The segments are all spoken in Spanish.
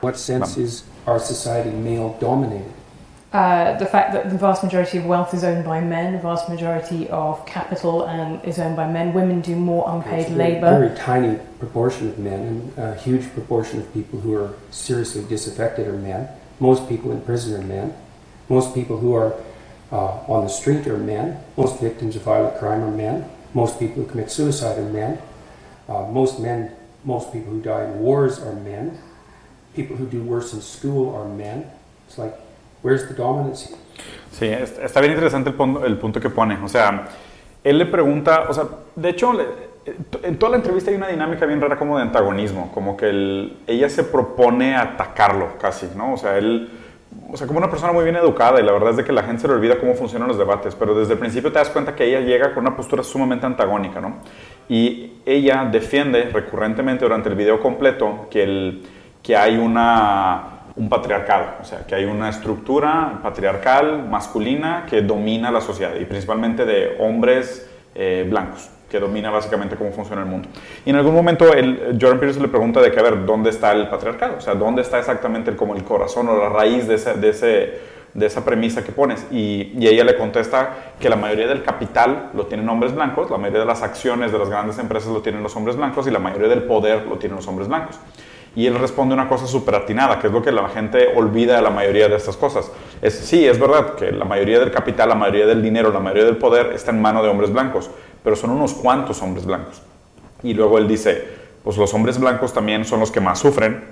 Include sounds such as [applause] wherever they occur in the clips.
What sense is our society male dominated? Uh, the fact that the vast majority of wealth is owned by men, the vast majority of capital and is owned by men. Women do more unpaid labour. very tiny proportion of men, and a huge proportion of people who are seriously disaffected are men. Most people in prison are men. Most people who are uh, on the street are men. Most victims of violent crime are men. Most people who commit suicide are men. Uh, most men, most people who die in wars are men. People who do worse in school are men. It's like, where's the dominance? Sí, es- está bien interesante el, pon- el punto que pone. O sea, él le pregunta, o sea, de hecho, en toda la entrevista hay una dinámica bien rara como de antagonismo, como que el- ella se propone atacarlo casi, ¿no? O sea, él, o sea, como una persona muy bien educada y la verdad es de que la gente se le olvida cómo funcionan los debates, pero desde el principio te das cuenta que ella llega con una postura sumamente antagónica, ¿no? Y ella defiende recurrentemente durante el video completo que, el, que hay una un patriarcado, o sea, que hay una estructura patriarcal masculina que domina la sociedad y principalmente de hombres eh, blancos, que domina básicamente cómo funciona el mundo. Y en algún momento el, Jordan Peterson le pregunta de que, a ver, ¿dónde está el patriarcado? O sea, ¿dónde está exactamente el, como el corazón o la raíz de ese... De ese de esa premisa que pones. Y, y ella le contesta que la mayoría del capital lo tienen hombres blancos, la mayoría de las acciones de las grandes empresas lo tienen los hombres blancos y la mayoría del poder lo tienen los hombres blancos. Y él responde una cosa súper atinada, que es lo que la gente olvida de la mayoría de estas cosas. Es, sí, es verdad que la mayoría del capital, la mayoría del dinero, la mayoría del poder está en mano de hombres blancos, pero son unos cuantos hombres blancos. Y luego él dice, pues los hombres blancos también son los que más sufren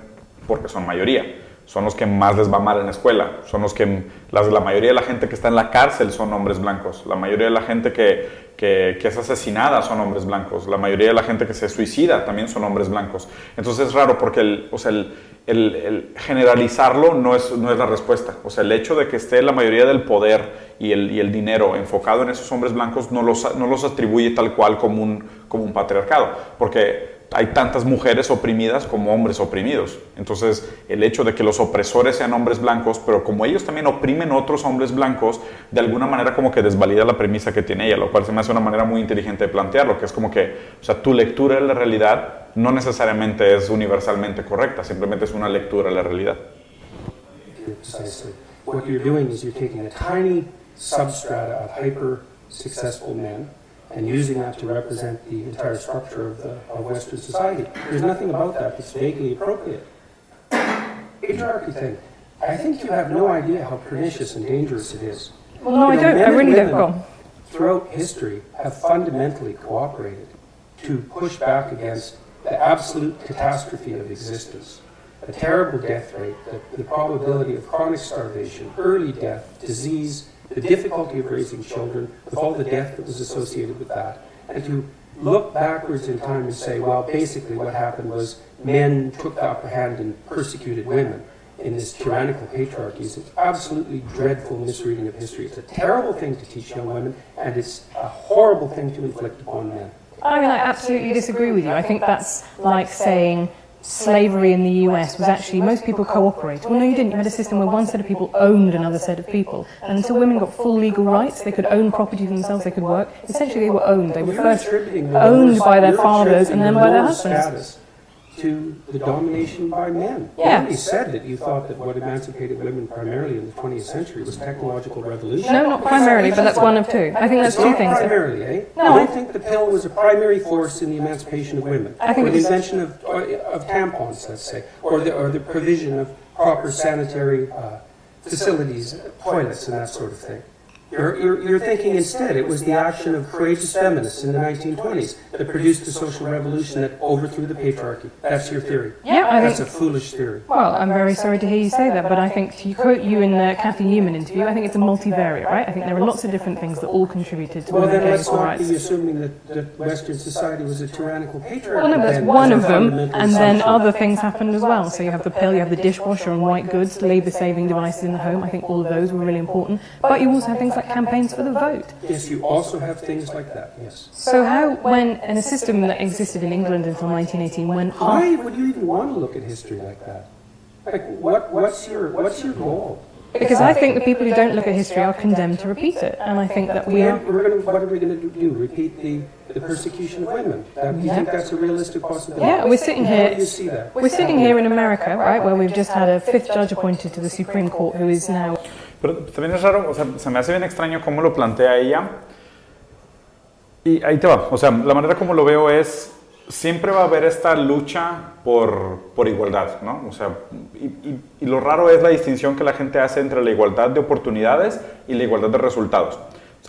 porque son mayoría. Son los que más les va mal en la escuela. Son los que, las, la mayoría de la gente que está en la cárcel son hombres blancos. La mayoría de la gente que, que, que es asesinada son hombres blancos. La mayoría de la gente que se suicida también son hombres blancos. Entonces es raro porque el, o sea, el, el, generalizarlo no es, no es la respuesta. O sea, el hecho de que esté la mayoría del poder y el, y el dinero enfocado en esos hombres blancos no los, no los atribuye tal cual como un, como un patriarcado. Porque hay tantas mujeres oprimidas como hombres oprimidos. Entonces, el hecho de que los opresores sean hombres blancos, pero como ellos también oprimen otros hombres blancos, de alguna manera como que desvalida la premisa que tiene ella, lo cual se me hace una manera muy inteligente de plantearlo, que es como que, o sea, tu lectura de la realidad no necesariamente es universalmente correcta, simplemente es una lectura de la realidad. What you're doing is you're taking a tiny substrata of hyper successful men and using that to represent the entire structure of, the, of Western society. There's nothing about that that's vaguely appropriate. Patriarchy thing. I think you have no idea how pernicious and dangerous it is. Well, no, I You know, don't. men I really don't. Go. Throughout history, have fundamentally cooperated to push back against the absolute catastrophe of existence. A terrible death rate, the, the probability of chronic starvation, early death, disease, the difficulty of raising children, with all the death that was associated with that. And to look backwards in time and say, well, basically what happened was men took the upper hand and persecuted women in this tyrannical patriarchy is an absolutely dreadful misreading of history. It's a terrible thing to teach young women, and it's a horrible thing to inflict upon men. I mean, I absolutely disagree with you. I think that's like saying slavery in the US was actually most people cooperate. Well, no, you didn't. You had a system where one set of people owned another set of people. And until women got full legal rights, they could own property for themselves, they could work. Essentially, they were owned. They were first owned by their fathers and then by their husbands. To the domination by men. You Yeah. already said that you thought that what emancipated women primarily in the 20th century was technological revolution. No, not primarily, but that's one of two. I think that's two not things. primarily, eh? No. I don't think the pill was a primary force in the emancipation of women. I think or the invention of, of tampons, let's say, or the, or the provision of proper sanitary uh, facilities, toilets, and that sort of thing. You're, you're, you're thinking instead it was the action of courageous feminists in the 1920s that produced the social revolution that overthrew the patriarchy. That's your theory. Yeah, I That's think. a foolish theory. Well, I'm very sorry to hear you say that, but I think to quote you in the Kathy Newman interview, I think it's a multivariate, right? I think there are lots of different things that all contributed to Well, women then getting let's not be assuming that, that Western society was a tyrannical patriarchy. Well, no, that's one of them, and then other things happened as well. So you have the pill, you have the dishwasher and white goods, labour-saving devices in the home. I think all of those were really important. But you also have things like campaigns for the vote. Yes, you also have things like that, yes. So how, when in a system that existed in England until 1918, when Why would you even want to look at history like that? Like, what, what's, your, what's your goal? Because I think the people who don't look at history are condemned to repeat it, and I think that we we're gonna, what are we going to do? Repeat the, the persecution of women? That, do you think that's a realistic possibility? Yeah, we're sitting How here. do you see that? We're sitting here in America, right, where we've just had a fifth judge appointed to the Supreme Court who is now Pero también es raro, o sea, se me hace bien extraño cómo lo plantea ella. Y ahí te va, o sea, la manera como lo veo es, siempre va a haber esta lucha por, por igualdad, ¿no? O sea, y, y- y lo raro es la distinción que la gente hace entre la igualdad de oportunidades y la igualdad de resultados.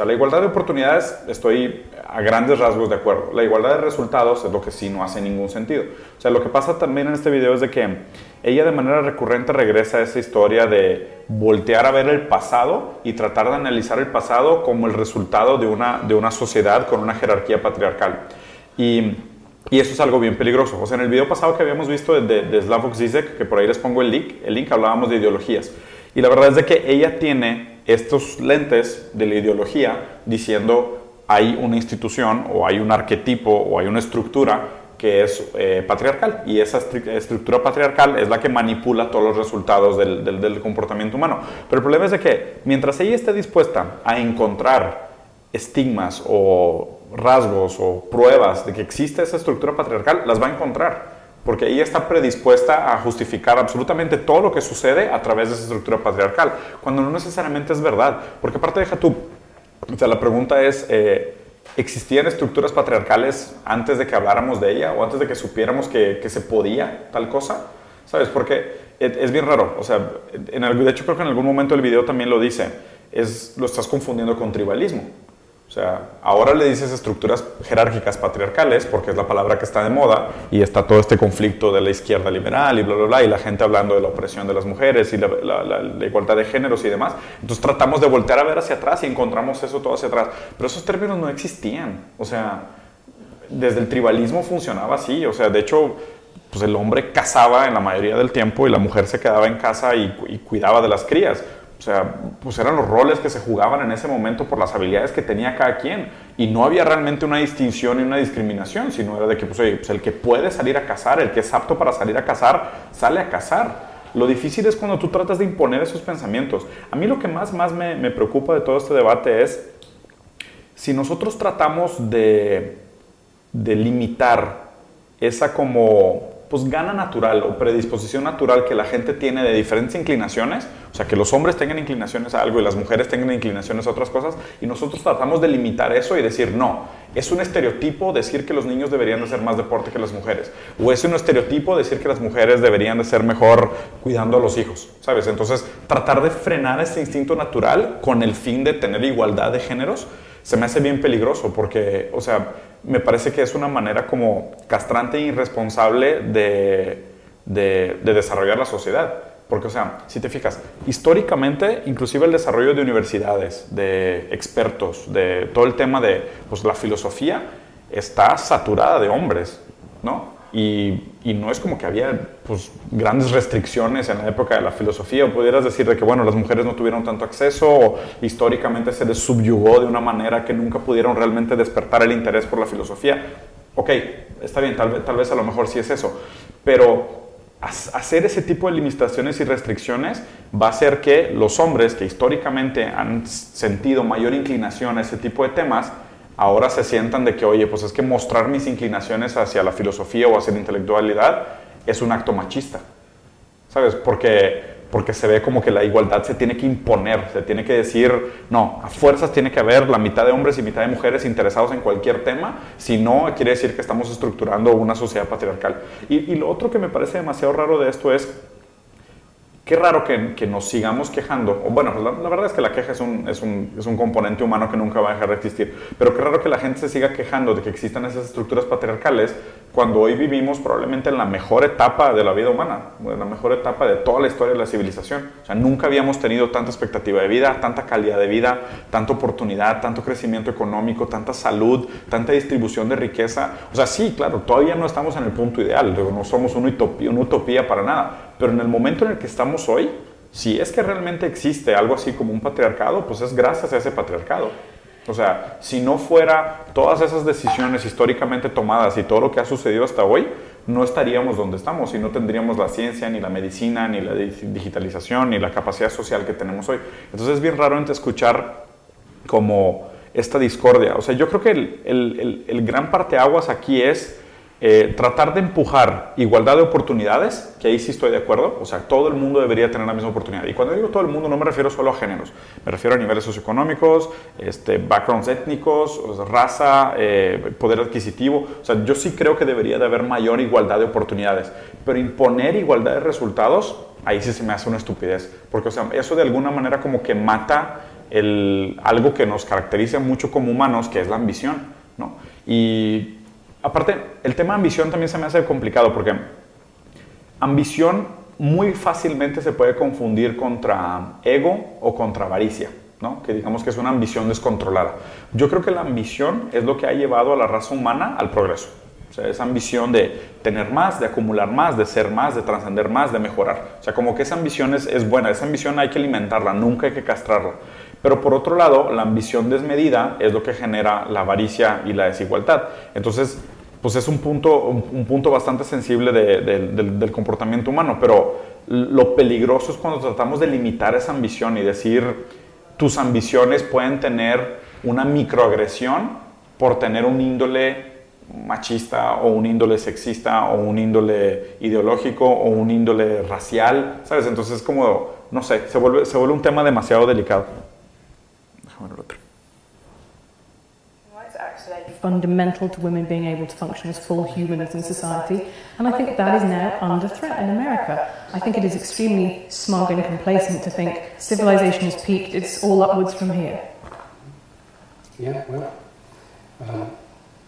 La igualdad de oportunidades estoy a grandes rasgos de acuerdo. La igualdad de resultados es lo que sí no hace ningún sentido. O sea, lo que pasa también en este video es de que ella de manera recurrente regresa a esa historia de voltear a ver el pasado y tratar de analizar el pasado como el resultado de una, de una sociedad con una jerarquía patriarcal. Y, y eso es algo bien peligroso. O sea, en el video pasado que habíamos visto de, de, de Slavoj Zizek, que por ahí les pongo el link, el link hablábamos de ideologías. Y la verdad es de que ella tiene estos lentes de la ideología diciendo hay una institución o hay un arquetipo o hay una estructura que es eh, patriarcal y esa estructura patriarcal es la que manipula todos los resultados del, del- del comportamiento humano. Pero el problema es de que mientras ella esté dispuesta a encontrar estigmas o rasgos o pruebas de que existe esa estructura patriarcal, las va a encontrar. Porque ella está predispuesta a justificar absolutamente todo lo que sucede a través de esa estructura patriarcal, cuando no necesariamente es verdad. Porque aparte deja tú, o sea, la pregunta es, eh, ¿existían estructuras patriarcales antes de que habláramos de ella o antes de que supiéramos que, se podía tal cosa? ¿Sabes? Porque es, bien raro. O sea, en de hecho creo que en algún momento el video también lo dice. Es, lo estás confundiendo con tribalismo. O sea, ahora le dices estructuras jerárquicas patriarcales porque es la palabra que está de moda y está todo este conflicto de la izquierda liberal y bla, bla, bla, y la gente hablando de la opresión de las mujeres y la, igualdad de géneros y demás. Entonces tratamos de voltear a ver hacia atrás y encontramos eso todo hacia atrás. Pero esos términos no existían. O sea, desde el tribalismo funcionaba así. O sea, de hecho, pues el hombre cazaba en la mayoría del tiempo y la mujer se quedaba en casa y cuidaba de las crías. O sea, pues eran los roles que se jugaban en ese momento por las habilidades que tenía cada quien. Y no había realmente una distinción y una discriminación, sino era de que, pues, pues el que puede salir a cazar, el que es apto para salir a cazar, sale a cazar. Lo difícil es cuando tú tratas de imponer esos pensamientos. A mí lo que más, más me, me preocupa de todo este debate es si nosotros tratamos de, de limitar esa como pues gana natural o predisposición natural que la gente tiene de diferentes inclinaciones, o sea, que los hombres tengan inclinaciones a algo y las mujeres tengan inclinaciones a otras cosas, y nosotros tratamos de limitar eso y decir, no, es un estereotipo decir que los niños deberían de hacer más deporte que las mujeres, o es un estereotipo decir que las mujeres deberían de ser mejor cuidando a los hijos, ¿sabes? Entonces, tratar de frenar ese instinto natural con el fin de tener igualdad de géneros, se me hace bien peligroso porque, o sea, me parece que es una manera como castrante e irresponsable de, de, de desarrollar la sociedad. Porque, o sea, si te fijas, históricamente, inclusive el desarrollo de universidades, de expertos, de todo el tema de pues, la filosofía, está saturada de hombres, ¿no? Y, y no es como que había pues, grandes restricciones en la época de la filosofía, o pudieras decir de que, bueno, las mujeres no tuvieron tanto acceso, o históricamente se les subyugó de una manera que nunca pudieron realmente despertar el interés por la filosofía. Ok, está bien, tal tal vez a lo mejor sí es eso, pero ha- hacer ese tipo de limitaciones y restricciones va a hacer que los hombres que históricamente han sentido mayor inclinación a ese tipo de temas, ahora se sientan de que, oye, pues es que mostrar mis inclinaciones hacia la filosofía o hacia la intelectualidad es un acto machista, ¿sabes? Porque, porque se ve como que la igualdad se tiene que imponer, se tiene que decir, no, a fuerzas tiene que haber la mitad de hombres y mitad de mujeres interesados en cualquier tema, si no, quiere decir que estamos estructurando una sociedad patriarcal. Y, y lo otro que me parece demasiado raro de esto es, qué raro que, que nos sigamos quejando. O bueno, la, la verdad es que la queja es un, es, un, es un componente humano que nunca va a dejar de existir. Pero qué raro que la gente se siga quejando de que existan esas estructuras patriarcales cuando hoy vivimos probablemente en la mejor etapa de la vida humana, en la mejor etapa de toda la historia de la civilización. O sea, nunca habíamos tenido tanta expectativa de vida, tanta calidad de vida, tanta oportunidad, tanto crecimiento económico, tanta salud, tanta distribución de riqueza. O sea, sí, claro, todavía no estamos en el punto ideal, no somos una utopía, una utopía para nada, pero en el momento en el que estamos hoy, si es que realmente existe algo así como un patriarcado, pues es gracias a ese patriarcado. O sea, si no fuera todas esas decisiones históricamente tomadas y todo lo que ha sucedido hasta hoy, no estaríamos donde estamos y no tendríamos la ciencia, ni la medicina, ni la digitalización, ni la capacidad social que tenemos hoy. Entonces es bien raro escuchar como esta discordia. O sea, yo creo que el, el, el, gran parteaguas aquí es eh, tratar de empujar igualdad de oportunidades, que ahí sí estoy de acuerdo, o sea, todo el mundo debería tener la misma oportunidad. Y cuando digo todo el mundo no me refiero solo a géneros, me refiero a niveles socioeconómicos, este, backgrounds étnicos, raza, eh, poder adquisitivo. O sea, yo sí creo que debería de haber mayor igualdad de oportunidades, pero imponer igualdad de resultados, ahí sí se me hace una estupidez, porque o sea, eso de alguna manera como que mata el, algo que nos caracteriza mucho como humanos, que es la ambición, ¿no? Y aparte, el tema ambición también se me hace complicado porque ambición muy fácilmente se puede confundir contra ego o contra avaricia, ¿no? que digamos que es una ambición descontrolada. Yo creo que la ambición es lo que ha llevado a la raza humana al progreso. O sea, esa ambición de tener más, de acumular más, de ser más, de trascender más, de mejorar. O sea, como que esa ambición es, es buena, esa ambición hay que alimentarla, nunca hay que castrarla. Pero por otro lado, la ambición desmedida es lo que genera la avaricia y la desigualdad. Entonces, pues es un punto, un, punto bastante sensible del, comportamiento humano, pero lo peligroso es cuando tratamos de limitar esa ambición y decir, tus ambiciones pueden tener una microagresión por tener un índole machista o un índole sexista o un índole ideológico o un índole racial, ¿sabes? Entonces es como, no sé, se vuelve, se vuelve un tema demasiado delicado. Déjame ver otro. Fundamental to women being able to function as full humans in society. And I think that is now under threat in America. I think it is extremely smug and complacent to think civilization has peaked, it's all upwards from here. Yeah, well, uh,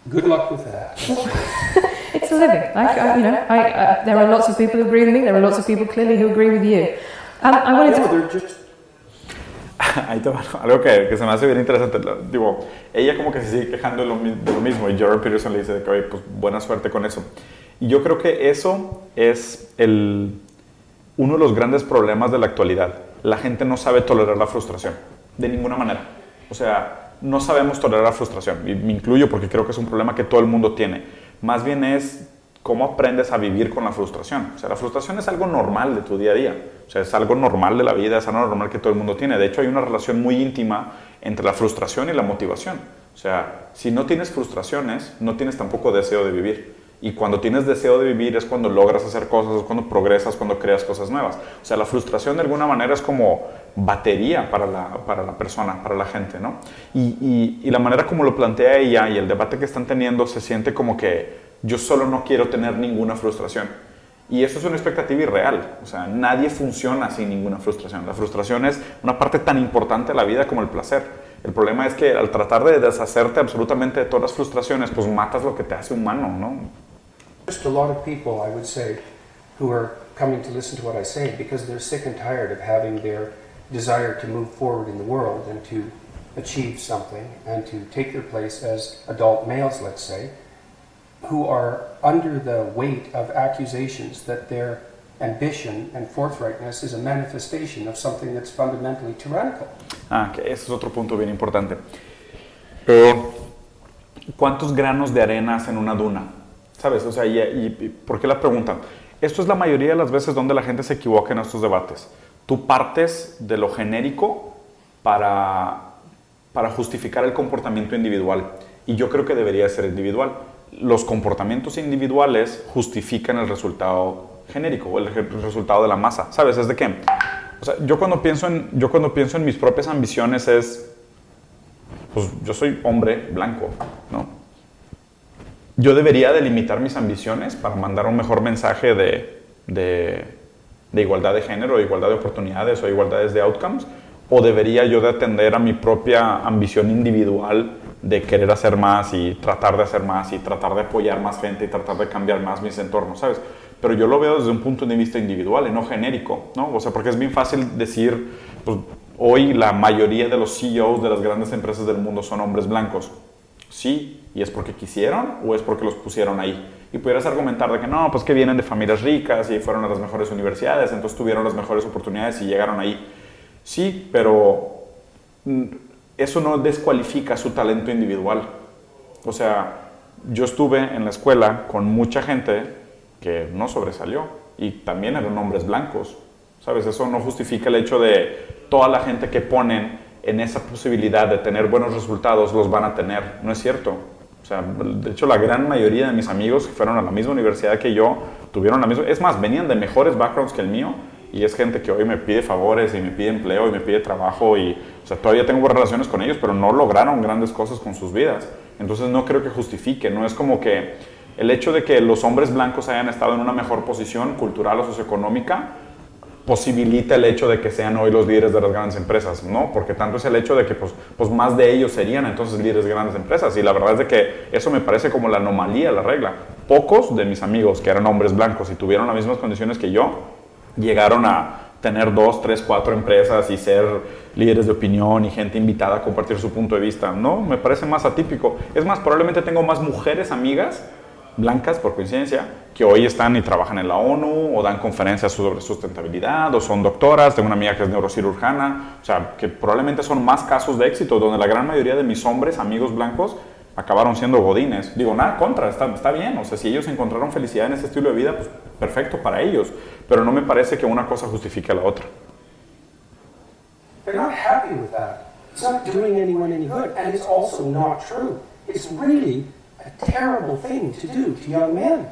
good luck with that. [laughs] it's a living. I, I, you know, I, uh, there are lots of people who agree with me. There are lots of people clearly who agree with you. Um, I wanted to. [laughs] ahí algo que, que, se me hace bien interesante. Digo, ella como que se sigue quejando de lo, de lo mismo y Jordan Peterson le dice de que, oye, pues buena suerte con eso. Y yo creo que eso es el, uno de los grandes problemas de la actualidad. La gente no sabe tolerar la frustración, de ninguna manera. O sea, no sabemos tolerar la frustración. Y me incluyo porque creo que es un problema que todo el mundo tiene. Más bien es cómo aprendes a vivir con la frustración. O sea, la frustración es algo normal de tu día a día. O sea, es algo normal de la vida, es algo normal que todo el mundo tiene. De hecho, hay una relación muy íntima entre la frustración y la motivación. O sea, si no tienes frustraciones, no tienes tampoco deseo de vivir. Y cuando tienes deseo de vivir es cuando logras hacer cosas, es cuando progresas, cuando creas cosas nuevas. O sea, la frustración de alguna manera es como batería para la, para la persona, para la gente, ¿no? Y, y, y la manera como lo plantea ella y el debate que están teniendo se siente como que yo solo no quiero tener ninguna frustración. Y eso es una expectativa irreal. O sea, nadie funciona sin ninguna frustración. La frustración es una parte tan importante de la vida como el placer. El problema es que al tratar de deshacerte absolutamente de todas las frustraciones, pues matas lo que te hace humano, ¿no? Just a lot of people, I would say, who are coming to listen to what I say because they're sick and tired of having their desire to move forward in the world and to achieve something and to take their place as adult males, let's say, who are under the weight of accusations that their ambition and forthrightness is a manifestation of something that's fundamentally tyrannical. Ah, que ese es otro punto bien importante. Eh, ¿Cuántos granos de arena en una duna? ¿Sabes? O sea, y, y, ¿por qué la pregunta? Esto es la mayoría de las veces donde la gente se equivoca en estos debates. Tú partes de lo genérico para, para justificar el comportamiento individual. Y yo creo que debería ser individual los comportamientos individuales justifican el resultado genérico o el resultado de la masa. ¿Sabes? Es de qué? O sea, yo cuando pienso en, yo cuando pienso en mis propias ambiciones es, pues yo soy hombre blanco, ¿no? Yo debería delimitar mis ambiciones para mandar un mejor mensaje de, de, de igualdad de género, igualdad de oportunidades o igualdades de outcomes, o debería yo de atender a mi propia ambición individual de querer hacer más y tratar de hacer más y tratar de apoyar más gente y tratar de cambiar más mis entornos, ¿sabes? Pero yo lo veo desde un punto de vista individual y no genérico, ¿no? O sea, porque es bien fácil decir, pues hoy la mayoría de los CEOs de las grandes empresas del mundo son hombres blancos. Sí, ¿y es porque quisieron o es porque los pusieron ahí? Y pudieras argumentar de que no, pues que vienen de familias ricas y fueron a las mejores universidades, entonces tuvieron las mejores oportunidades y llegaron ahí. Sí, pero eso no descualifica su talento individual. O sea, yo estuve en la escuela con mucha gente que no sobresalió y también eran hombres blancos. ¿Sabes? Eso no justifica el hecho de toda la gente que ponen en esa posibilidad de tener buenos resultados los van a tener. No es cierto. O sea, de hecho, la gran mayoría de mis amigos que fueron a la misma universidad que yo tuvieron la misma. Es más, venían de mejores backgrounds que el mío y es gente que hoy me pide favores y me pide empleo y me pide trabajo y, o sea, todavía tengo relaciones con ellos, pero no lograron grandes cosas con sus vidas. Entonces, no creo que justifique. No es como que el hecho de que los hombres blancos hayan estado en una mejor posición cultural o socioeconómica posibilita el hecho de que sean hoy los líderes de las grandes empresas, ¿no? Porque tanto es el hecho de que pues, pues más de ellos serían entonces líderes de grandes empresas y la verdad es de que eso me parece como la anomalía, la regla. Pocos de mis amigos que eran hombres blancos y tuvieron las mismas condiciones que yo, llegaron a tener dos, tres, cuatro empresas y ser líderes de opinión y gente invitada a compartir su punto de vista. No, me parece más atípico. Es más, probablemente tengo más mujeres amigas blancas, por coincidencia, que hoy están y trabajan en la ONU o dan conferencias sobre sustentabilidad o son doctoras. Tengo una amiga que es neurocirujana. O sea, que probablemente son más casos de éxito, donde la gran mayoría de mis hombres, amigos blancos, acabaron siendo godines. Digo, nada contra, está, está bien. O sea, si ellos encontraron felicidad en ese estilo de vida, pues perfecto para ellos. Pero no me parece que una cosa justifique a la otra. They're not happy with that. It's not doing anyone any good, and it's also not true. It's really a terrible thing to do to young men.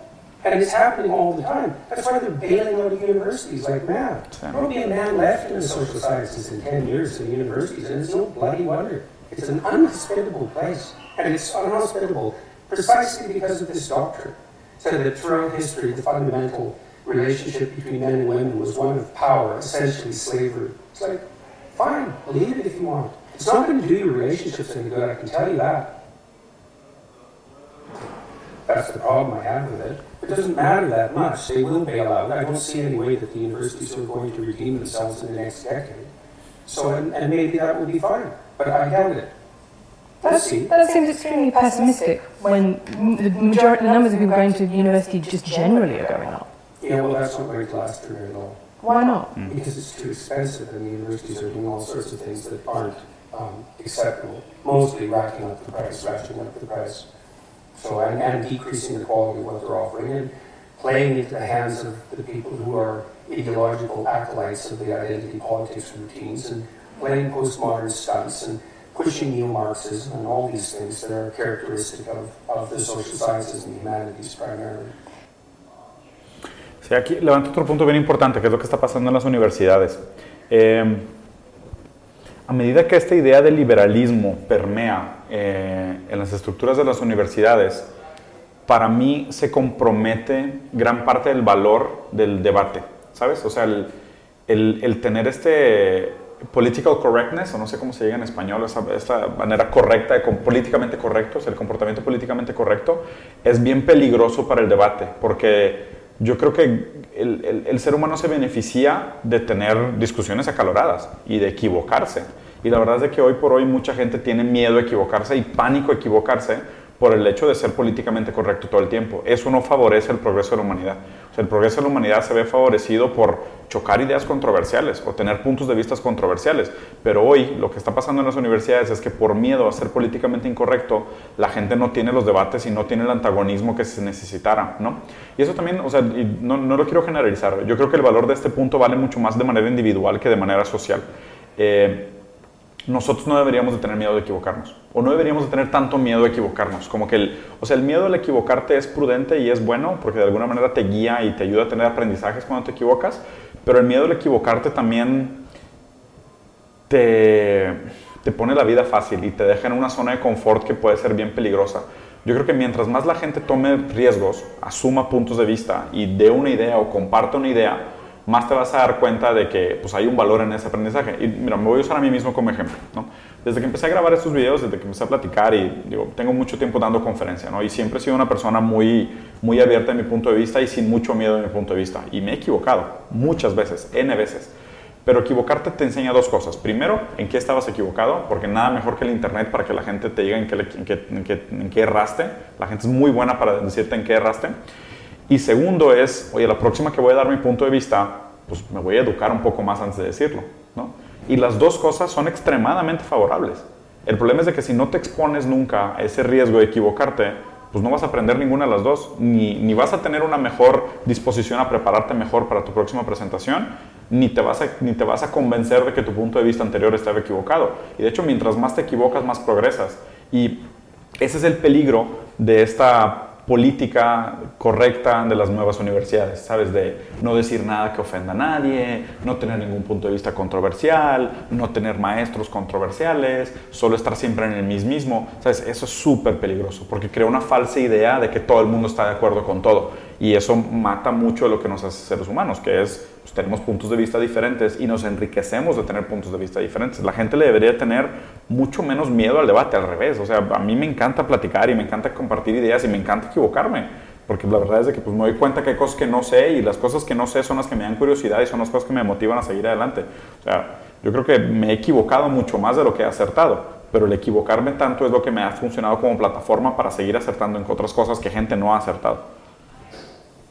And it's happening all the time. That's why they're bailing out of universities like mad. There will be a man left in the social sciences in 10 years in universities, and it's no bloody wonder. It's an unhospitable place. And it's unhospitable precisely because of this doctrine. So that throughout history, the fundamental relationship between men and women was one of power, essentially slavery. It's like, fine, believe it if you want. It's not going to do your relationships any good, I can tell you that. That's the problem I have with it. It doesn't matter that much. They will bail out. I don't see any way that the universities are going to redeem themselves in the next decade. So, and, and maybe that will be fine. But I doubt it. We'll see. That seems extremely pessimistic when m- the majority, the numbers of people going to university just generally are going up. Yeah, well, that's not going to last for very long. Why not? Because it's too expensive, and the universities are doing all sorts of things that aren't um, acceptable. Mostly racking up the price, ratcheting up the price. So, and, and decreasing the quality of what they're offering, and playing into the hands of the people who are ideological acolytes of the identity politics routines, and playing postmodern stunts, and pushing neo-Marxism, and all these things that are characteristic of, of the social sciences and humanities primarily. Sí, aquí levanto otro punto bien importante, que es lo que está pasando en las universidades. Eh, a medida que esta idea del liberalismo permea eh, en las estructuras de las universidades, para mí se compromete gran parte del valor del debate, ¿sabes? O sea, el, el- el tener este political correctness, o no sé cómo se diga en español, esa, esta manera correcta, de, com- políticamente correcto, o sea, el comportamiento políticamente correcto, es bien peligroso para el debate, porque yo creo que el, el- ser humano se beneficia de tener discusiones acaloradas y de equivocarse. Y la verdad es que hoy por hoy mucha gente tiene miedo a equivocarse y pánico a equivocarse por el hecho de ser políticamente correcto todo el tiempo. Eso no favorece el progreso de la humanidad. O sea, el progreso de la humanidad se ve favorecido por chocar ideas controversiales o tener puntos de vista controversiales. Pero hoy lo que está pasando en las universidades es que por miedo a ser políticamente incorrecto, la gente no tiene los debates y no tiene el antagonismo que se necesitara, ¿no? Y eso también, o sea, no, no lo quiero generalizar. Yo creo que el valor de este punto vale mucho más de manera individual que de manera social. Eh, nosotros no deberíamos de tener miedo de equivocarnos o no deberíamos de tener tanto miedo de equivocarnos como que el, o sea el miedo al equivocarte es prudente y es bueno porque de alguna manera te guía y te ayuda a tener aprendizajes cuando te equivocas pero el miedo al equivocarte también te, te pone la vida fácil y te deja en una zona de confort que puede ser bien peligrosa. Yo creo que mientras más la gente tome riesgos asuma puntos de vista y dé una idea o comparte una idea más te vas a dar cuenta de que pues, hay un valor en ese aprendizaje. Y mira, me voy a usar a mí mismo como ejemplo. ¿no? Desde que empecé a grabar estos videos, desde que empecé a platicar y digo, tengo mucho tiempo dando conferencia, ¿no? Y siempre he sido una persona muy, muy abierta en mi punto de vista y sin mucho miedo en mi punto de vista. Y me he equivocado muchas veces, N veces. Pero equivocarte te enseña dos cosas. Primero, en qué estabas equivocado, porque nada mejor que el Internet para que la gente te diga en qué, en qué, en qué- en qué erraste. La gente es muy buena para decirte en qué erraste. Y segundo es, oye, la próxima que voy a dar mi punto de vista, pues me voy a educar un poco más antes de decirlo, ¿no? Y las dos cosas son extremadamente favorables. El problema es de que si no te expones nunca a ese riesgo de equivocarte, pues no vas a aprender ninguna de las dos, ni, ni vas a tener una mejor disposición a prepararte mejor para tu próxima presentación, ni te, vas a, ni te vas a convencer de que tu punto de vista anterior estaba equivocado. Y de hecho, mientras más te equivocas, más progresas. Y ese es el peligro de esta política correcta de las nuevas universidades, ¿sabes? De no decir nada que ofenda a nadie, no tener ningún punto de vista controversial, no tener maestros controversiales, solo estar siempre en el mismo, ¿sabes? Eso es súper peligroso porque crea una falsa idea de que todo el mundo está de acuerdo con todo y eso mata mucho de lo que nos hace seres humanos, que es, pues, tenemos puntos de vista diferentes y nos enriquecemos de tener puntos de vista diferentes. La gente le debería tener mucho menos miedo al debate, al revés. O sea, a mí me encanta platicar y me encanta compartir ideas y me encanta equivocarme, porque la verdad es de que pues, me doy cuenta que hay cosas que no sé y las cosas que no sé son las que me dan curiosidad y son las cosas que me motivan a seguir adelante. O sea, yo creo que me he equivocado mucho más de lo que he acertado, pero el equivocarme tanto es lo que me ha funcionado como plataforma para seguir acertando en otras cosas que gente no ha acertado.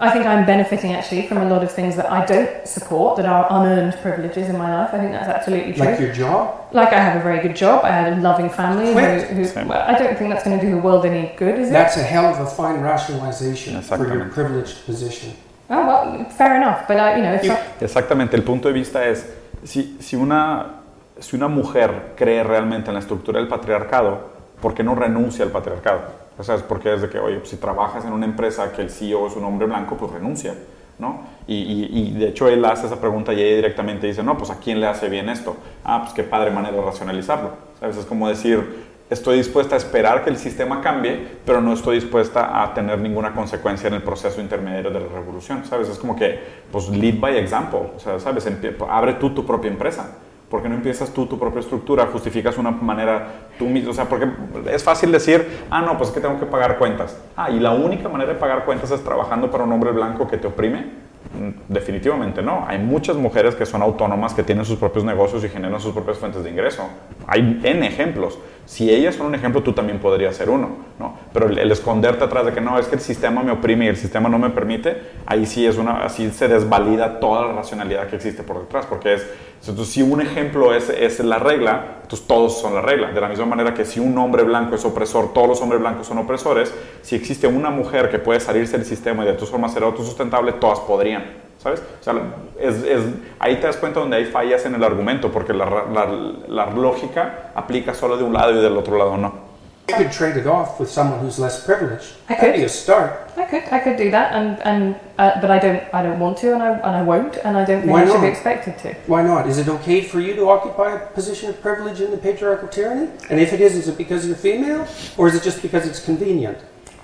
I think I'm benefiting actually from a lot of things that I don't support, that are unearned privileges in my life. I think that's absolutely true. Like your job? Like I have a very good job. I had a loving family. Who, who, well, I don't think that's going to do the world any good, is That's it? That's a hell of a fine rationalization for your privileged position. Oh well, fair enough. But I, you know, if Y- I- Exactamente, el punto de vista es, si, si, una, si una mujer cree realmente en la estructura del patriarcado, ¿por qué no renuncia al patriarcado? O sea, es porque es de que, oye, pues, si trabajas en una empresa que el CEO es un hombre blanco, pues renuncia, ¿no? Y, y- y, de hecho él hace esa pregunta y ella directamente dice, no, pues ¿a quién le hace bien esto? Ah, pues qué padre manera de racionalizarlo, ¿sabes? Es como decir, estoy dispuesta a esperar que el sistema cambie, pero no estoy dispuesta a tener ninguna consecuencia en el proceso intermediario de la revolución, ¿sabes? Es como que, pues, lead by example, o sea, ¿sabes? Abre tú tu propia empresa. ¿Por qué no empiezas tú tu propia estructura? Justificas una manera tú mismo, o sea, porque es fácil decir, ah, no, pues es que tengo que pagar cuentas. Ah, y la única manera de pagar cuentas es trabajando para un hombre blanco que te oprime. Mm, Definitivamente no. Hay muchas mujeres que son autónomas, que tienen sus propios negocios y generan sus propias fuentes de ingreso. Hay N ejemplos. Si ellas son un ejemplo, tú también podrías ser uno. ¿no? Pero el, el esconderte atrás de que no, es que el sistema me oprime y el sistema no me permite, ahí sí, es una, así se desvalida toda la racionalidad que existe por detrás. Porque es, entonces, si un ejemplo es, es la regla, entonces todos son la regla. De la misma manera que si un hombre blanco es opresor, todos los hombres blancos son opresores, si existe una mujer que puede salirse del sistema y de tu forma ser autosustentable, todas podrían. ¿Sabes? O sea, es, es- ahí te das cuenta donde hay fallas en el argumento, porque la, la- la lógica aplica solo de un lado y del otro lado no. You could trade it off with someone who's less privileged. I That'd could. be a start. I could, I could do that, and, and uh, but I don't, I don't want to, and I, and I won't, and I don't think Why I should be not? expected to. Why not? Is it okay for you to occupy a position of privilege in the patriarchal tyranny? And if it is, is it because you're female, or is it just because it's convenient?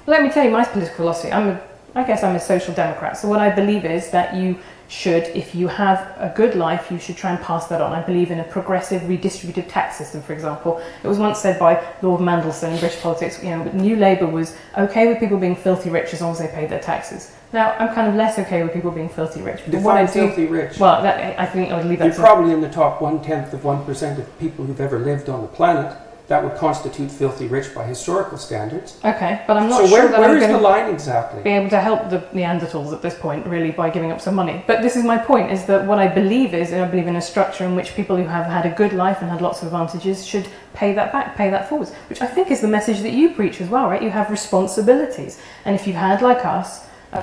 Let me tell you my political philosophy. I'm a, I guess I'm a social democrat. So what I believe is that you should, if you have a good life, you should try and pass that on. I believe in a progressive redistributive tax system, for example. It was once said by Lord Mandelson in British politics, you know, New Labour was okay with people being filthy rich as long as they paid their taxes. Now, I'm kind of less okay with people being filthy rich. But what I Define do, filthy rich. well, that, I think I would leave that You're probably in the top one tenth of one percent of people who've ever lived on the planet. That would constitute filthy rich by historical standards. Okay, but I'm not So sure where, that where I'm is going the to line exactly? be able to help the Neanderthals at this point, really, by giving up some money. But this is my point: is that what I believe is, I believe in a structure in which people who have had a good life and had lots of advantages should pay that back, pay that forwards. Which I think is the message that you preach as well, right? You have responsibilities, and if you've had like us, uh,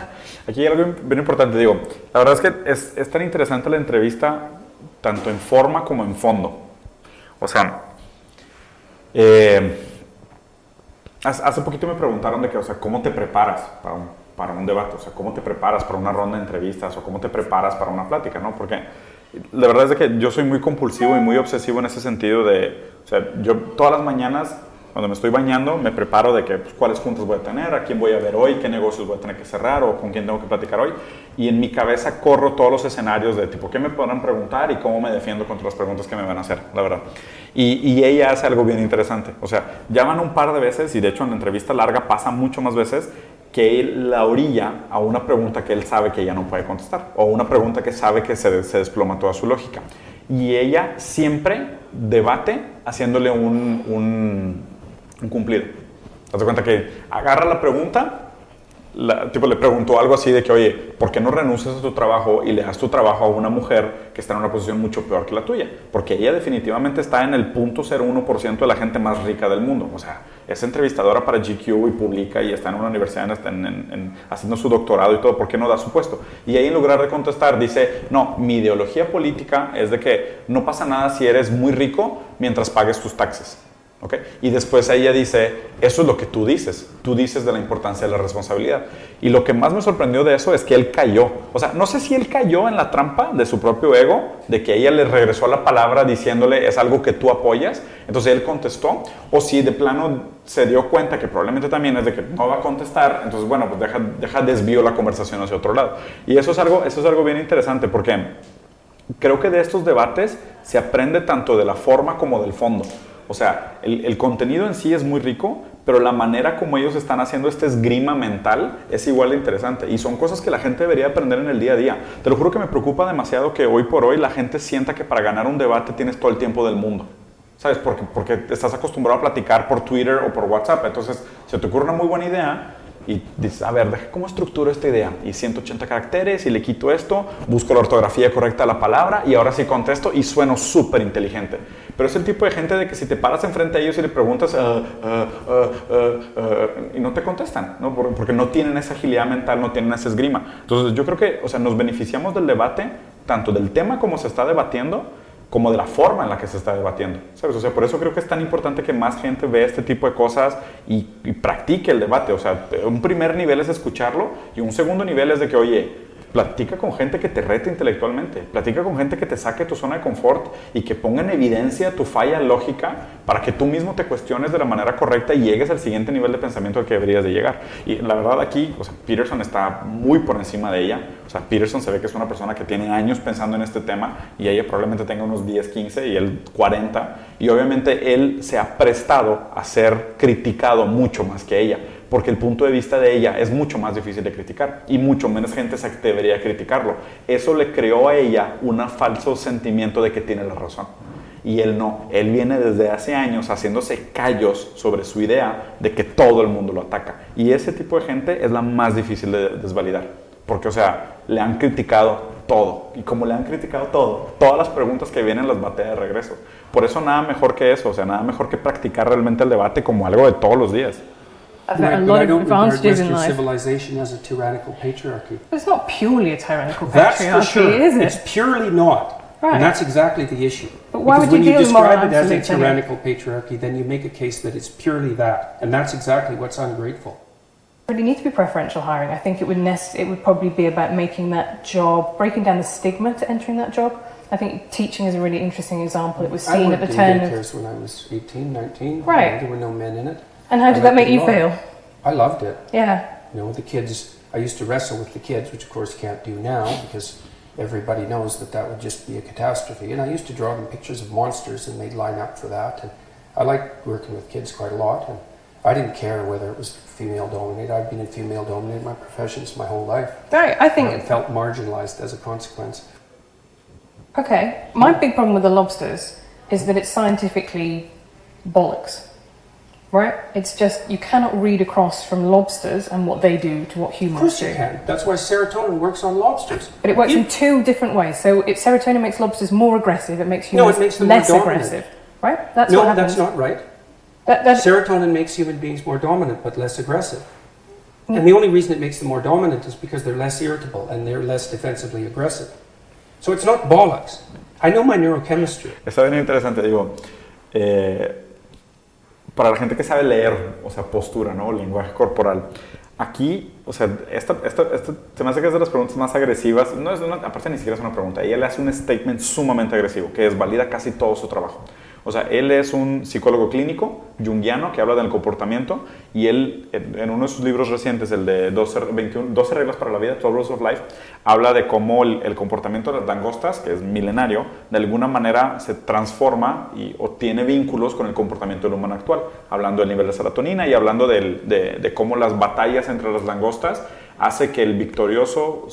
Aquí hay algo bien importante, digo, la verdad es que es, es tan interesante la entrevista, tanto en forma como en fondo. O sea, eh, hace poquito me preguntaron de que, o sea, ¿cómo te preparas para un, para un debate? O sea, ¿cómo te preparas para una ronda de entrevistas? ¿O cómo te preparas para una plática? ¿no? Porque la verdad es de que yo soy muy compulsivo y muy obsesivo en ese sentido de, o sea, yo todas las mañanas cuando me estoy bañando, me preparo de que, pues, cuáles juntas voy a tener, a quién voy a ver hoy, qué negocios voy a tener que cerrar o con quién tengo que platicar hoy. Y en mi cabeza corro todos los escenarios de tipo, ¿qué me podrán preguntar y cómo me defiendo contra las preguntas que me van a hacer, la verdad. Y, ella hace algo bien interesante. O sea, llaman un par de veces y de hecho en la entrevista larga pasa mucho más veces que él la orilla a una pregunta que él sabe que ella no puede contestar o una pregunta que sabe que se, desploma toda su lógica. Y ella siempre debate haciéndole un, un, cumplido. Te das cuenta que agarra la pregunta, la- tipo le preguntó algo así de que, oye, ¿por qué no renuncias a tu trabajo y le das tu trabajo a una mujer que está en una posición mucho peor que la tuya? Porque ella definitivamente está en el punto 0.1% de la gente más rica del mundo. O sea, es entrevistadora para GQ y publica y está en una universidad está en- en- en- haciendo su doctorado y todo. ¿Por qué no da su puesto? Y ahí en lugar contestar dice, no, mi ideología política es de que no pasa nada si eres muy rico mientras pagues tus taxes. Y después ella dice, eso es lo que tú dices, tú dices de la importancia de la responsabilidad. Y lo que más me sorprendió de eso es que él cayó. O sea, no sé si él cayó en la trampa de su propio ego, de que ella le regresó la palabra diciéndole, es algo que tú apoyas, entonces él contestó, o si de plano se dio cuenta que probablemente también es de que no va a contestar, entonces bueno, pues deja, deja desvío la conversación hacia otro lado. Y eso es algo, eso es algo bien interesante porque creo que de estos debates se aprende tanto de la forma como del fondo. O sea, el, contenido en sí es muy rico, pero la manera como ellos están haciendo este esgrima mental es igual de interesante. Y son cosas que la gente debería aprender en el día a día. Te lo juro que me preocupa demasiado que hoy por hoy la gente sienta que para ganar un debate tienes todo el tiempo del mundo. ¿Sabes? Porque, porque estás acostumbrado a platicar por Twitter o por WhatsApp. Entonces, se te ocurre una muy buena idea y dices, a ver, cómo estructuro esta idea. Y 180 caracteres y le quito esto, busco la ortografía correcta de la palabra y ahora sí contesto y sueno súper inteligente. Pero es el tipo de gente de que si te paras enfrente a ellos y le preguntas "Ah, ah, ah, ah, ah", y no te contestan, ¿no? Por- porque no tienen esa agilidad mental, no tienen esa esgrima. Entonces yo creo que, o sea, nos beneficiamos del debate, tanto del tema como se está debatiendo, como de la forma en la que se está debatiendo, ¿sabes? O sea, por eso creo que es tan importante que más gente vea este tipo de cosas y, y practique el debate. O sea, un primer nivel es escucharlo y un segundo nivel es de que, oye, platica con gente que te rete intelectualmente, platica con gente que te saque tu zona de confort y que ponga en evidencia tu falla lógica para que tú mismo te cuestiones de la manera correcta y llegues al siguiente nivel de pensamiento al que deberías de llegar. Y la verdad aquí, o sea, Peterson está muy por encima de ella. O sea, Peterson se ve que es una persona que tiene años pensando en este tema y ella probablemente tenga unos 10, 15 y él 40. Y obviamente él se ha prestado a ser criticado mucho más que ella porque el punto de vista de ella es mucho más difícil de criticar y mucho menos gente se debería criticarlo. Eso le creó a ella un falso sentimiento de que tiene la razón. Y él no, él viene desde hace años haciéndose callos sobre su idea de que todo el mundo lo ataca. Y ese tipo de gente es la más difícil de desvalidar. Porque, o sea, le han criticado todo. Y como le han criticado todo, todas las preguntas que vienen las batea de regreso. Por eso nada mejor que eso, o sea, nada mejor que practicar realmente el debate como algo de todos los días. I a Right, but lot I of don't regard advantages in life. civilization as a tyrannical patriarchy. But it's not purely a tyrannical That's patriarchy, sure. is it? It's purely not. Right. And that's exactly the issue. But why because would you when you describe it as a tyrannical patriarchy, then you make a case that it's purely that. And that's exactly what's ungrateful. really need to be preferential hiring. I think it would nest, it would probably be about making that job, breaking down the stigma to entering that job. I think teaching is a really interesting example. It was seen worked at the in turn of. daycares when I was 18, 19. Right. There were no men in it. And how did that make you feel? I loved it. Yeah. You know, the kids, I used to wrestle with the kids, which of course can't do now because everybody knows that that would just be a catastrophe. And I used to draw them pictures of monsters and they'd line up for that. And I liked working with kids quite a lot. And I didn't care whether it was female dominated. I've been in female dominated my professions my whole life. Right. I think. And think. felt marginalized as a consequence. Okay. My big problem with the lobsters is that it's scientifically bollocks. Right? It's just you cannot read across from lobsters and what they do to what humans do. Of humans course do. you can. That's why serotonin works on lobsters. But it works You- in two different ways. So if serotonin makes lobsters more aggressive, it makes humans No, humans it makes them less dominant. aggressive. Right? That's no, what that's not right. That, that, Serotonin makes human beings more dominant but less aggressive. And the only reason it makes them more dominant is because they're less irritable and they're less defensively aggressive. So it's not bollocks. I know my neurochemistry. Está bien interesante, digo, eh, para la gente que sabe leer, o sea, postura, ¿no? Lenguaje corporal. Aquí, o sea, esta, esta, esta- se me hace que es de las preguntas más agresivas. No es una, aparte ni siquiera es una pregunta. Ella le hace un statement sumamente agresivo, que desvalida casi todo su trabajo. O sea, él es un psicólogo clínico, junguiano, que habla del comportamiento, y él, en uno de sus libros recientes, el de 12, 21, 12 reglas para la vida, 12 Rules of Life, habla de cómo el, comportamiento de las langostas, que es milenario, de alguna manera se transforma y o tiene vínculos con el comportamiento del humano actual, hablando del nivel de serotonina y hablando de, de cómo las batallas entre las langostas hace que el victorioso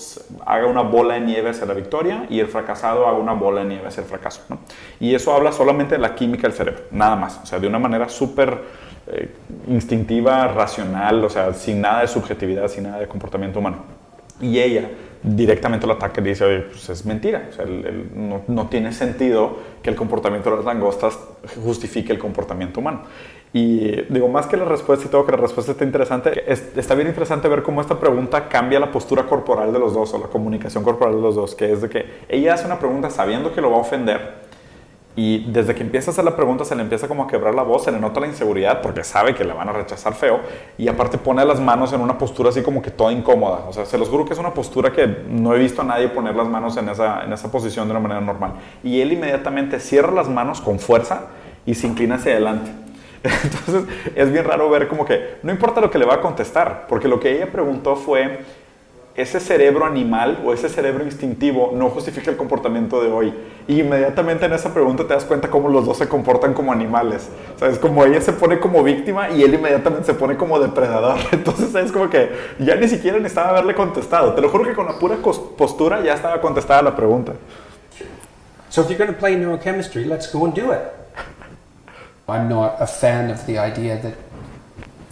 haga una bola de nieve hacia la victoria y el fracasado haga una bola de nieve hacia el fracaso. Y eso habla solamente de la química del cerebro, nada más. O sea, de una manera súper eh, instintiva, racional, o sea, sin nada de subjetividad, sin nada de comportamiento humano. Y ella directamente lo ataca y dice, oye, pues es mentira, o sea, no, no, tiene sentido que el comportamiento de las langostas justifique el comportamiento humano. Y digo, más que la respuesta, y todo que la respuesta está interesante, está bien interesante ver cómo esta pregunta cambia la postura corporal de los dos o la comunicación corporal de los dos, que es de que ella hace una pregunta sabiendo que lo va a ofender, y desde que empieza a hacer la pregunta se le empieza como a quebrar la voz, se le nota la inseguridad porque sabe que le van a rechazar feo y aparte pone las manos en una postura así como que toda incómoda. O sea, se los juro que es una postura que no he visto a nadie poner las manos en esa, en esa posición de una manera normal. Y él inmediatamente cierra las manos con fuerza y se inclina hacia adelante. [laughs] Entonces es bien raro ver como que no importa lo que le va a contestar, porque lo que ella preguntó fue ese cerebro animal o ese cerebro instintivo no justifica el comportamiento de hoy. Y inmediatamente en esa pregunta te das cuenta cómo los dos se comportan como animales. O sea, es como ella se pone como víctima y él inmediatamente se pone como depredador. [laughs] Entonces es como que ya ni siquiera necesitaba haberle contestado. Te lo juro que con la pura postura ya estaba contestada la pregunta. So if you're going to play neurochemistry, let's go and do it. I'm not a fan of the idea that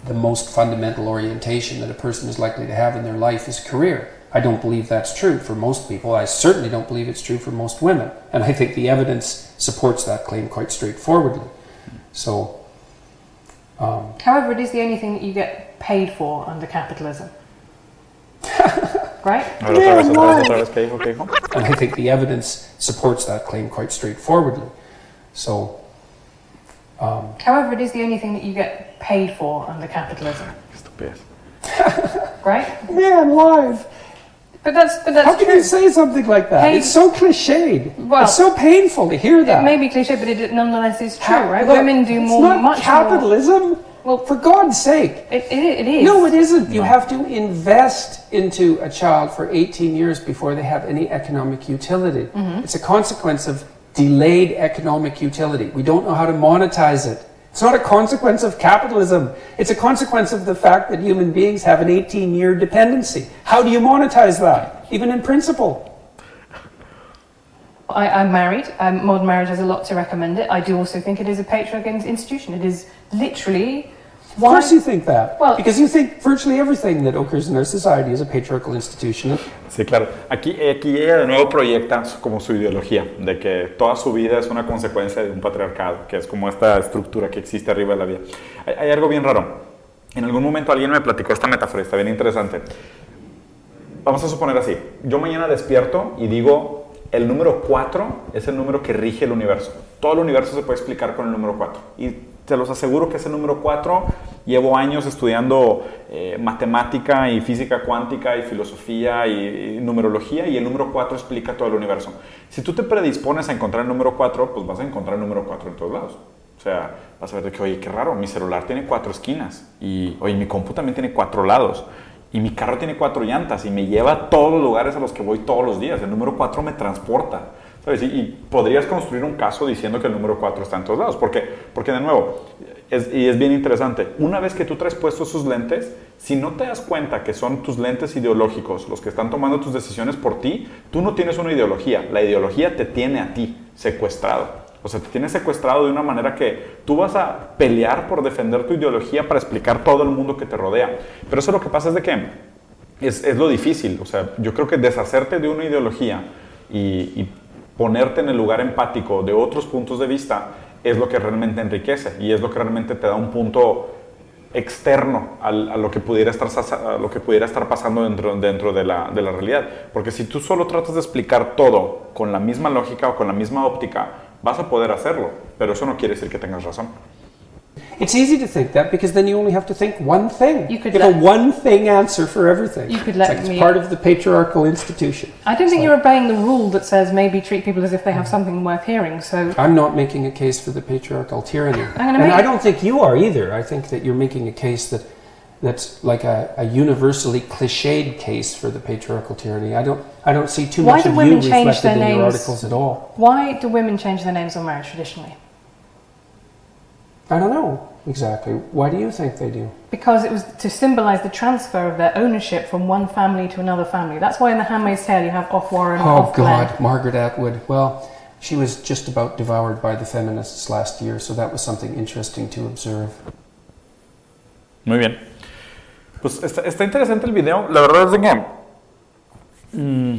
the most fundamental orientation that a person is likely to have in their life is career. I don't believe that's true for most people. I certainly don't believe it's true for most women. And I think the evidence supports that claim quite straightforwardly. So. Um, However, it is the only thing that you get paid for under capitalism. [laughs] right? Yeah, and I think the evidence supports that claim quite straightforwardly. So. Um, However, it is the only thing that you get paid for under capitalism. Stupid. [laughs] right? Yeah, I'm live. But that's but that's How can true. you say something like that? Paid. It's so cliched. Well, it's so painful to hear that. It may be cliche, but it nonetheless is true, right? Look, Women do more, not much capitalism. More. Well, for God's sake. It, it, it is. No, it isn't. You have to invest into a child for 18 years before they have any economic utility. Mm-hmm. It's a consequence of delayed economic utility. We don't know how to monetize it. It's not a consequence of capitalism. It's a consequence of the fact that human beings have an 18 year dependency. How do you monetize that, even in principle? I, am married. Um, modern marriage has a lot to recommend it. I do also think it is a patriarchal institution. It is literally Of course you think that. Well, because you think virtually everything that occurs in our society is a patriarchal institution. Sí, claro. Aquí, aquí ella de nuevo proyecta como su ideología, de que toda su vida es una consecuencia de un patriarcado, que es como esta estructura que existe arriba de la vida. Hay, hay algo bien raro. En algún momento alguien me platicó esta metáfora, está bien interesante. Vamos a suponer así, yo mañana despierto y digo, el número 4 es el número que rige el universo. Todo el universo se puede explicar con el número 4. Y te los aseguro que ese número 4. Llevo años estudiando eh, matemática y física cuántica y filosofía y, numerología y el número 4 explica todo el universo. Si tú te predispones a encontrar el número 4, pues vas a encontrar el número 4 en todos lados. O sea, vas a ver que, oye, qué raro, mi celular tiene cuatro esquinas y, oye, mi compu también tiene cuatro lados y mi carro tiene cuatro llantas y me lleva a todos los lugares a los que voy todos los días. El número 4 me transporta. Y, podrías construir un caso diciendo que el número 4 está en todos lados. ¿Por qué? Porque de nuevo, y es bien interesante, una vez que tú traes puestos sus lentes, si no te das cuenta que son tus lentes ideológicos los que están tomando tus decisiones por ti, tú no tienes una ideología. La ideología te tiene a ti secuestrado. O sea, te tiene secuestrado de una manera que tú vas a pelear por defender tu ideología para explicar todo el mundo que te rodea. Pero eso lo que pasa es de que es, es lo difícil. O sea, yo creo que deshacerte de una ideología y, y ponerte en el lugar empático de otros puntos de vista es lo que realmente enriquece y es lo que realmente te da un punto externo a, lo, que pudiera estar, a lo que pudiera estar pasando dentro, dentro de, la, de la realidad. Porque si tú solo tratas de explicar todo con la misma lógica o con la misma óptica, vas a poder hacerlo, pero eso no quiere decir que tengas razón. It's easy to think that because then you only have to think one thing. You could you have a one thing answer for everything. You could let it's like me. It's part of the patriarchal institution. I don't think you're obeying the rule that says maybe treat people as if they have something worth hearing. So I'm not making a case for the patriarchal tyranny, and I don't think you are either. I think that you're making a case that that's like a, a universally cliched case for the patriarchal tyranny. I don't I don't see too Why much do of women you change reflected their in names? your articles at all. Why do women change their names on marriage traditionally? I don't know exactly. Why do you think they do? Because it was to symbolize the transfer of their ownership from one family to another family. That's why in The Handmaid's Tale you have off Warren. Oh, off God, Blair. Margaret Atwood. Well, she was just about devoured by the feminists last year, so that was something interesting to observe. Muy bien. Pues está, está interesante el video. La verdad es que mm,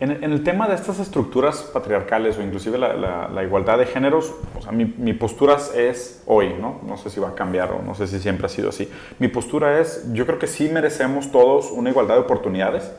en, en el tema de estas estructuras patriarcales o inclusive la, la- la igualdad de géneros, o sea, mi, mi postura es hoy, ¿no? No sé si va a cambiar o no sé si siempre ha sido así. Mi postura es, yo creo que sí merecemos todos una igualdad de oportunidades,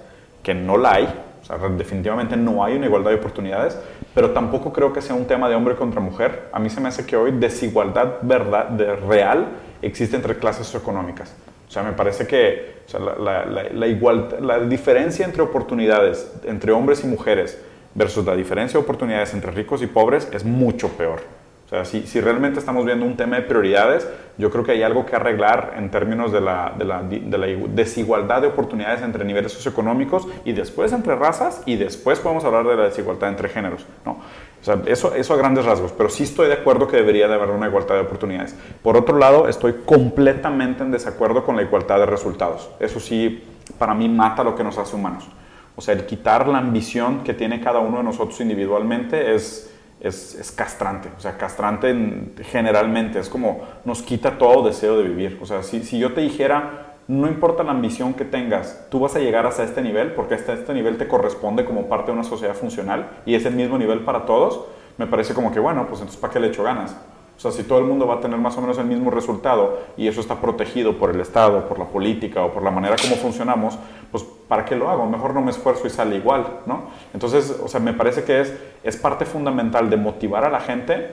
que no la hay. O sea, definitivamente no hay una igualdad de oportunidades, pero tampoco creo que sea un tema de hombre contra mujer. A mí se me hace que hoy desigualdad verdad, de real existe entre clases socioeconómicas. Sea, me parece que la- la igual- la diferencia entre oportunidades entre hombres y mujeres versus la diferencia de oportunidades entre ricos y pobres es mucho peor. O sea, si, realmente estamos viendo un tema de prioridades, yo creo que hay algo que arreglar en términos de la, desigualdad de oportunidades entre niveles socioeconómicos y después entre razas y después podemos hablar de la desigualdad entre géneros. ¿no? O sea, eso, eso a grandes rasgos, pero sí estoy de acuerdo que debería de haber una igualdad de oportunidades. Por otro lado, estoy completamente en desacuerdo con la igualdad de resultados. Eso sí, para mí mata lo que nos hace humanos. O sea, el quitar la ambición que tiene cada uno de nosotros individualmente es, es, es castrante. O sea, castrante en- generalmente es como nos quita todo deseo de vivir. O sea, si, si yo te dijera, no importa la ambición que tengas, tú vas a llegar hasta este nivel porque hasta este nivel te corresponde como parte de una sociedad funcional y es el mismo nivel para todos, me parece como que, bueno, pues entonces ¿para qué le echo ganas? O sea, si todo el mundo va a tener más o menos el mismo resultado y eso está protegido por el Estado, por la política o por la manera como funcionamos, pues ¿para qué lo hago? Mejor no me esfuerzo y sale igual, ¿no? Entonces, o sea, me parece que es, es parte fundamental de motivar a la gente,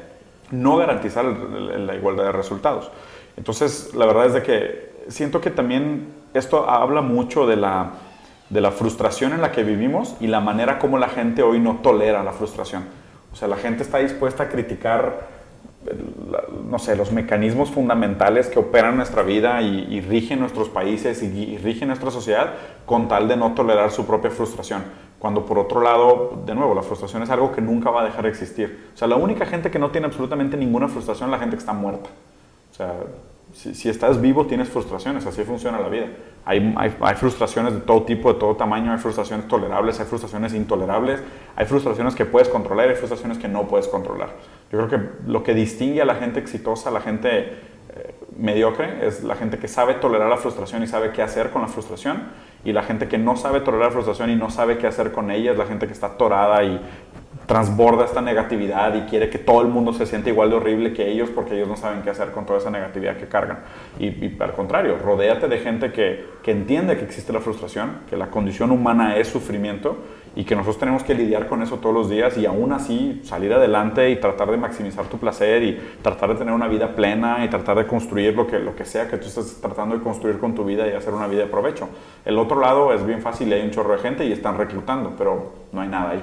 no garantizar la igualdad de resultados. Entonces, la verdad es de que siento que también esto habla mucho de la, de la frustración en la que vivimos y la manera como la gente hoy no tolera la frustración. O sea, la gente está dispuesta a criticar no sé, los mecanismos fundamentales que operan nuestra vida y, rigen nuestros países y, y rigen nuestra sociedad con tal de no tolerar su propia frustración. Cuando por otro lado, de nuevo, la frustración es algo que nunca va a dejar de existir. O sea, la única gente que no tiene absolutamente ninguna frustración es la gente que está muerta. O sea, si, estás vivo tienes frustraciones, así funciona la vida. Hay, hay, hay frustraciones de todo tipo, de todo tamaño, hay frustraciones tolerables, hay frustraciones intolerables, hay frustraciones que puedes controlar y hay frustraciones que no puedes controlar. Yo creo que lo que distingue a la gente exitosa, a la gente eh, mediocre, es la gente que sabe tolerar la frustración y sabe qué hacer con la frustración, y la gente que no sabe tolerar la frustración y no sabe qué hacer con ella es la gente que está atorada y transborda esta negatividad y quiere que todo el mundo se sienta igual de horrible que ellos porque ellos no saben qué hacer con toda esa negatividad que cargan. Y, y al contrario, rodéate de gente que, que entiende que existe la frustración, que la condición humana es sufrimiento y que nosotros tenemos que lidiar con eso todos los días y aún así salir adelante y tratar de maximizar tu placer y tratar de tener una vida plena y tratar de construir lo que, lo que sea que tú estés tratando de construir con tu vida y hacer una vida de provecho. El otro lado es bien fácil, hay un chorro de gente y están reclutando, pero no hay nada ahí.